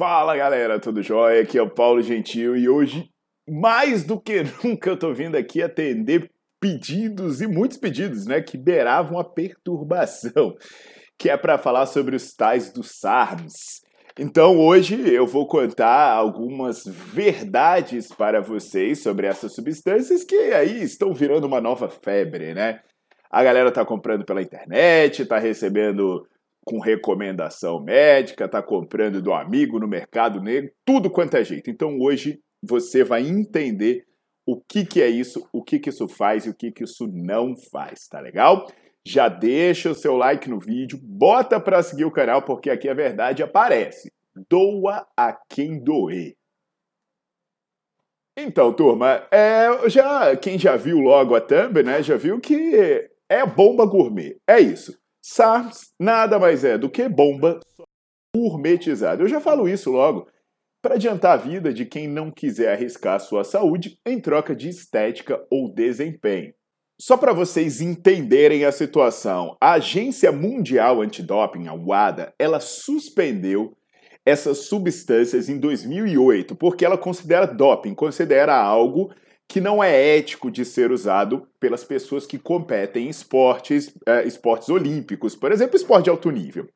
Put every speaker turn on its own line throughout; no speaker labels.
Fala galera, tudo jóia? Aqui é o Paulo Gentil e hoje, mais do que nunca, eu tô vindo aqui atender pedidos e muitos pedidos, né, que beiravam a perturbação, que é para falar sobre os tais dos SARMs. Então hoje eu vou contar algumas verdades para vocês sobre essas substâncias que aí estão virando uma nova febre, né? A galera tá comprando pela internet, tá recebendo com recomendação médica, está comprando do amigo no mercado negro, tudo quanto é jeito. Então hoje você vai entender o que, que é isso, o que, que isso faz e o que, que isso não faz, tá legal? Já deixa o seu like no vídeo, bota para seguir o canal, porque aqui a verdade aparece. Doa a quem doer. Então, turma, é, já quem já viu logo a thumb, né, já viu que é bomba gourmet. É isso. SARS nada mais é do que bomba gourmetizada. Eu já falo isso logo para adiantar a vida de quem não quiser arriscar sua saúde em troca de estética ou desempenho. Só para vocês entenderem a situação, a Agência Mundial Antidoping, a WADA, ela suspendeu essas substâncias em 2008 porque ela considera doping, considera algo que não é ético de ser usado pelas pessoas que competem em esportes, é, esportes olímpicos, por exemplo, esporte de alto nível.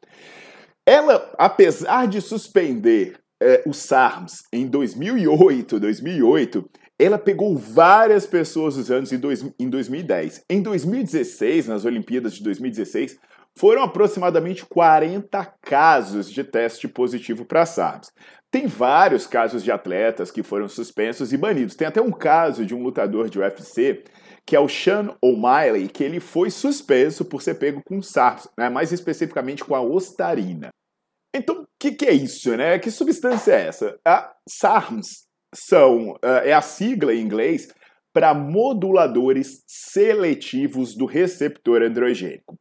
Ela, apesar de suspender é, os SARMs em 2008, 2008, ela pegou várias pessoas usando em, dois, em 2010. Em 2016, nas Olimpíadas de 2016, foram aproximadamente 40 casos de teste positivo para SARS. Tem vários casos de atletas que foram suspensos e banidos. Tem até um caso de um lutador de UFC, que é o Sean O'Malley, que ele foi suspenso por ser pego com SARS, né? mais especificamente com a ostarina. Então, o que, que, é isso, né? Que substância é essa? A SARMs são, uh, é a sigla em inglês para moduladores seletivos do receptor androgênico.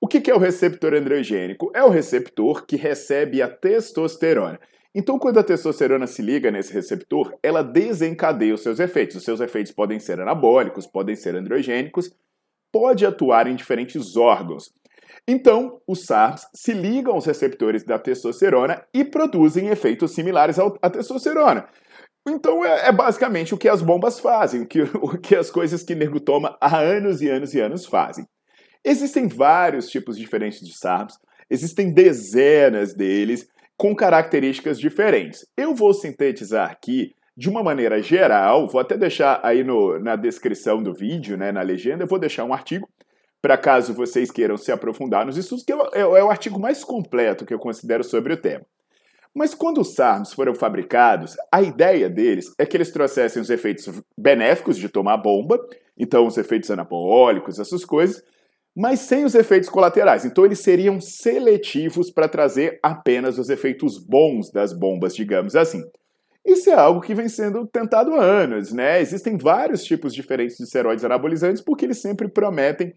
O que é o receptor androgênico? É o receptor que recebe a testosterona. Então, quando a testosterona se liga nesse receptor, ela desencadeia os seus efeitos. Os seus efeitos podem ser anabólicos, podem ser androgênicos, pode atuar em diferentes órgãos. Então, os SARS se ligam aos receptores da testosterona e produzem efeitos similares à testosterona. Então é, é, basicamente o que as bombas fazem, o que, o que as coisas que nego toma há anos e anos e anos fazem. Existem vários tipos diferentes de SARMs, existem dezenas deles com características diferentes. Eu vou sintetizar aqui de uma maneira geral, vou até deixar aí no, na descrição do vídeo, né, na legenda, eu vou deixar um artigo para caso vocês queiram se aprofundar nos estudos, que é, é, é o artigo mais completo que eu considero sobre o tema. Mas quando os SARMs foram fabricados, a ideia deles é que eles trouxessem os efeitos benéficos de tomar bomba, então os efeitos anabólicos, essas coisas, mas sem os efeitos colaterais. Então, eles seriam seletivos para trazer apenas os efeitos bons das bombas, digamos assim. Isso é algo que vem sendo tentado há anos, né? Existem vários tipos diferentes de esteroides anabolizantes porque eles sempre prometem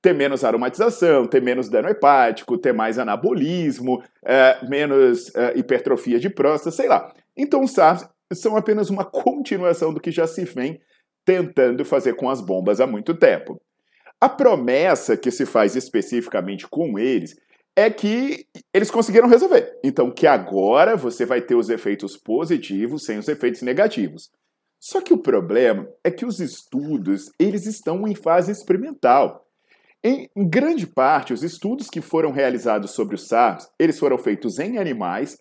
ter menos aromatização, ter menos dano hepático, ter mais anabolismo, é, menos é, hipertrofia de próstata, sei lá. Então, os SARS são apenas uma continuação do que já se vem tentando fazer com as bombas há muito tempo. A promessa que se faz especificamente com eles é que eles conseguiram resolver. Então, que agora você vai ter os efeitos positivos sem os efeitos negativos. Só que o problema é que os estudos, eles estão em fase experimental. Em, grande parte, os estudos que foram realizados sobre o SARS, eles foram feitos em animais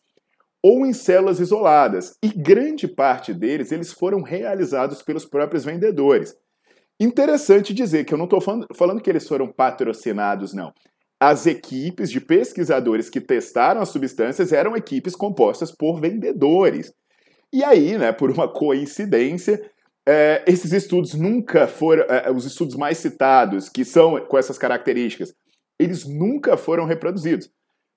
ou em células isoladas, e grande parte deles eles foram realizados pelos próprios vendedores. Interessante dizer que eu não estou falando, que eles foram patrocinados, não. As equipes de pesquisadores que testaram as substâncias eram equipes compostas por vendedores. E aí, né, por uma coincidência, é, esses estudos nunca foram, é, os estudos mais citados, que são com essas características, eles nunca foram reproduzidos.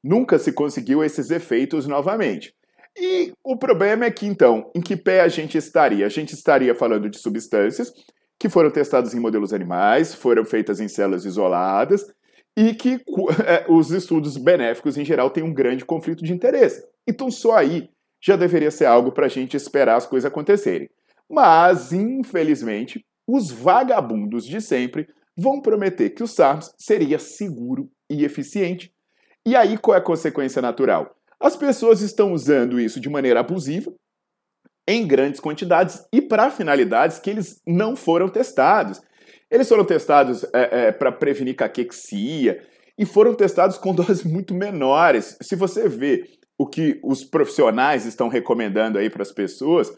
Nunca se conseguiu esses efeitos novamente. E o problema é que, então, em que pé a gente estaria? A gente estaria falando de substâncias que foram testadas em modelos animais, foram feitas em células isoladas e que é, os estudos benéficos, em geral, têm um grande conflito de interesse. Então, só aí já deveria ser algo para a gente esperar as coisas acontecerem. Mas, infelizmente, os vagabundos de sempre vão prometer que o SARS seria seguro e eficiente. E aí qual é a consequência natural? As pessoas estão usando isso de maneira abusiva, em grandes quantidades e para finalidades que eles não foram testados. Eles foram testados é, é, para prevenir caquexia e foram testados com doses muito menores. Se você vê o que os profissionais estão recomendando aí para as pessoas,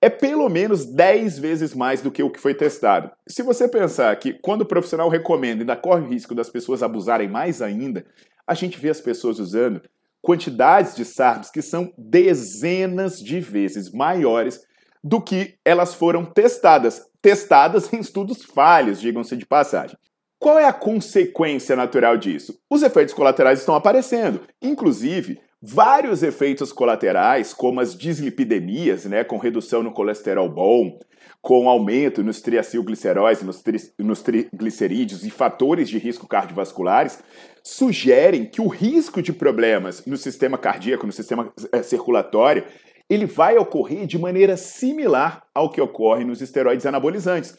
é pelo menos 10 vezes mais do que o que foi testado. Se você pensar que quando o profissional recomenda ainda corre o risco das pessoas abusarem mais ainda, a gente vê as pessoas usando quantidades de SARMs que são dezenas de vezes maiores do que elas foram testadas. Testadas em estudos falhos, digam-se de passagem. Qual é a consequência natural disso? Os efeitos colaterais estão aparecendo. Inclusive, vários efeitos colaterais, como as dislipidemias, né, com redução no colesterol bom, com aumento nos triacilgliceróis, nos, tri, nos triglicerídeos e fatores de risco cardiovasculares, sugerem que o risco de problemas no sistema cardíaco, no sistema é, circulatório, ele vai ocorrer de maneira similar ao que ocorre nos esteroides anabolizantes.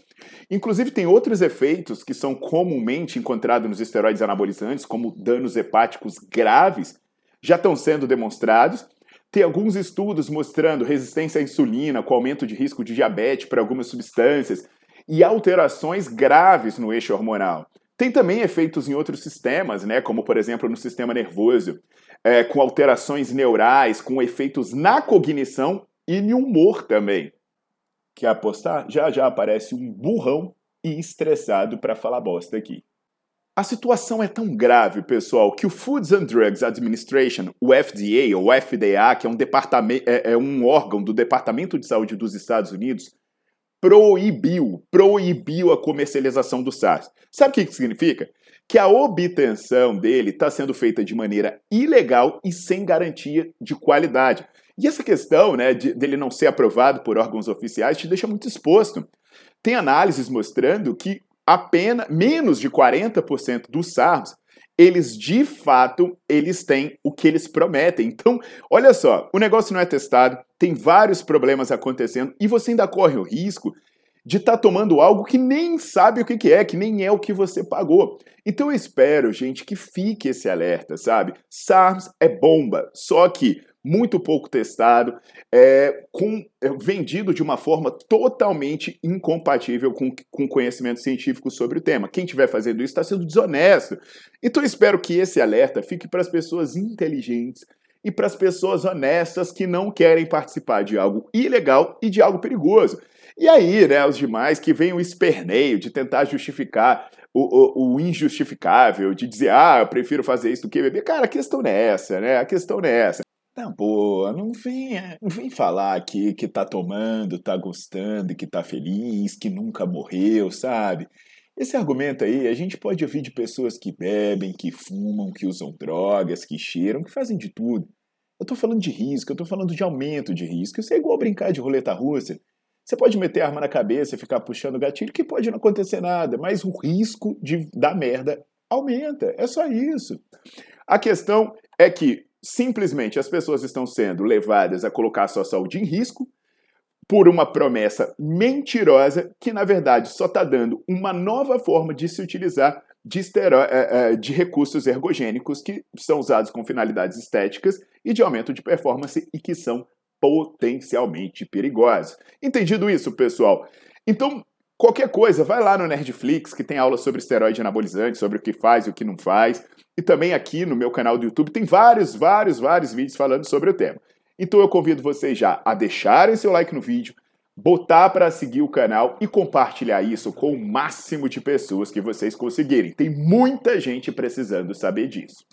Inclusive, tem outros efeitos que são comumente encontrados nos esteroides anabolizantes, como danos hepáticos graves, já estão sendo demonstrados. Tem alguns estudos mostrando resistência à insulina, com aumento de risco de diabetes para algumas substâncias e alterações graves no eixo hormonal. Tem também efeitos em outros sistemas, né, como por exemplo no sistema nervoso, é, com alterações neurais, com efeitos na cognição e no humor também. Quer apostar? Já já aparece um burrão e estressado para falar bosta aqui. A situação é tão grave, pessoal, que o Foods and Drugs Administration, o FDA ou FDA, que é um, departamento, é, é um órgão do Departamento de Saúde dos Estados Unidos, proibiu, proibiu a comercialização do SARS. Sabe o que isso significa? Que a obtenção dele está sendo feita de maneira ilegal e sem garantia de qualidade. E essa questão né, de, dele não ser aprovado por órgãos oficiais te deixa muito exposto. Tem análises mostrando que apenas menos de 40% dos SARMs, eles de fato, eles têm o que eles prometem. Então, olha só, o negócio não é testado, tem vários problemas acontecendo e você ainda corre o risco de estar tá tomando algo que nem sabe o que, que é, que nem é o que você pagou. Então eu espero, gente, que fique esse alerta, sabe? SARS é bomba, só que muito pouco testado, é, com, é, vendido de uma forma totalmente incompatível com, com conhecimento científico sobre o tema. Quem estiver fazendo isso está sendo desonesto. Então espero que esse alerta fique para as pessoas inteligentes e para as pessoas honestas que não querem participar de algo ilegal e de algo perigoso. E aí, né, os demais que vêm o esperneio de tentar justificar o, o, o, injustificável, de dizer, ah, eu prefiro fazer isso do que beber. Cara, a questão não é essa, né? A questão não é essa. Tá boa, não vem, não vem falar aqui que tá tomando, tá gostando, que tá feliz, que nunca morreu, sabe? Esse argumento aí a gente pode ouvir de pessoas que bebem, que fumam, que usam drogas, que cheiram, que fazem de tudo. Eu tô falando de risco, eu tô falando de aumento de risco. Isso é igual brincar de roleta russa. Você pode meter a arma na cabeça e ficar puxando o gatilho, que pode não acontecer nada, mas o risco de dar merda aumenta. É só isso. A questão é que simplesmente as pessoas estão sendo levadas a colocar a sua saúde em risco por uma promessa mentirosa que, na verdade, só está dando uma nova forma de se utilizar de, esteró é, é, de recursos ergogênicos que são usados com finalidades estéticas e de aumento de performance e que são potencialmente perigosos. Entendido isso, pessoal? Então, Qualquer coisa, vai lá no Nerdflix, que tem aula sobre esteroide anabolizante, sobre o que faz e o que não faz. E também aqui no meu canal do YouTube tem vários, vários, vários vídeos falando sobre o tema. Então eu convido vocês já a deixarem seu like no vídeo, botar para seguir o canal e compartilhar isso com o máximo de pessoas que vocês conseguirem. Tem muita gente precisando saber disso.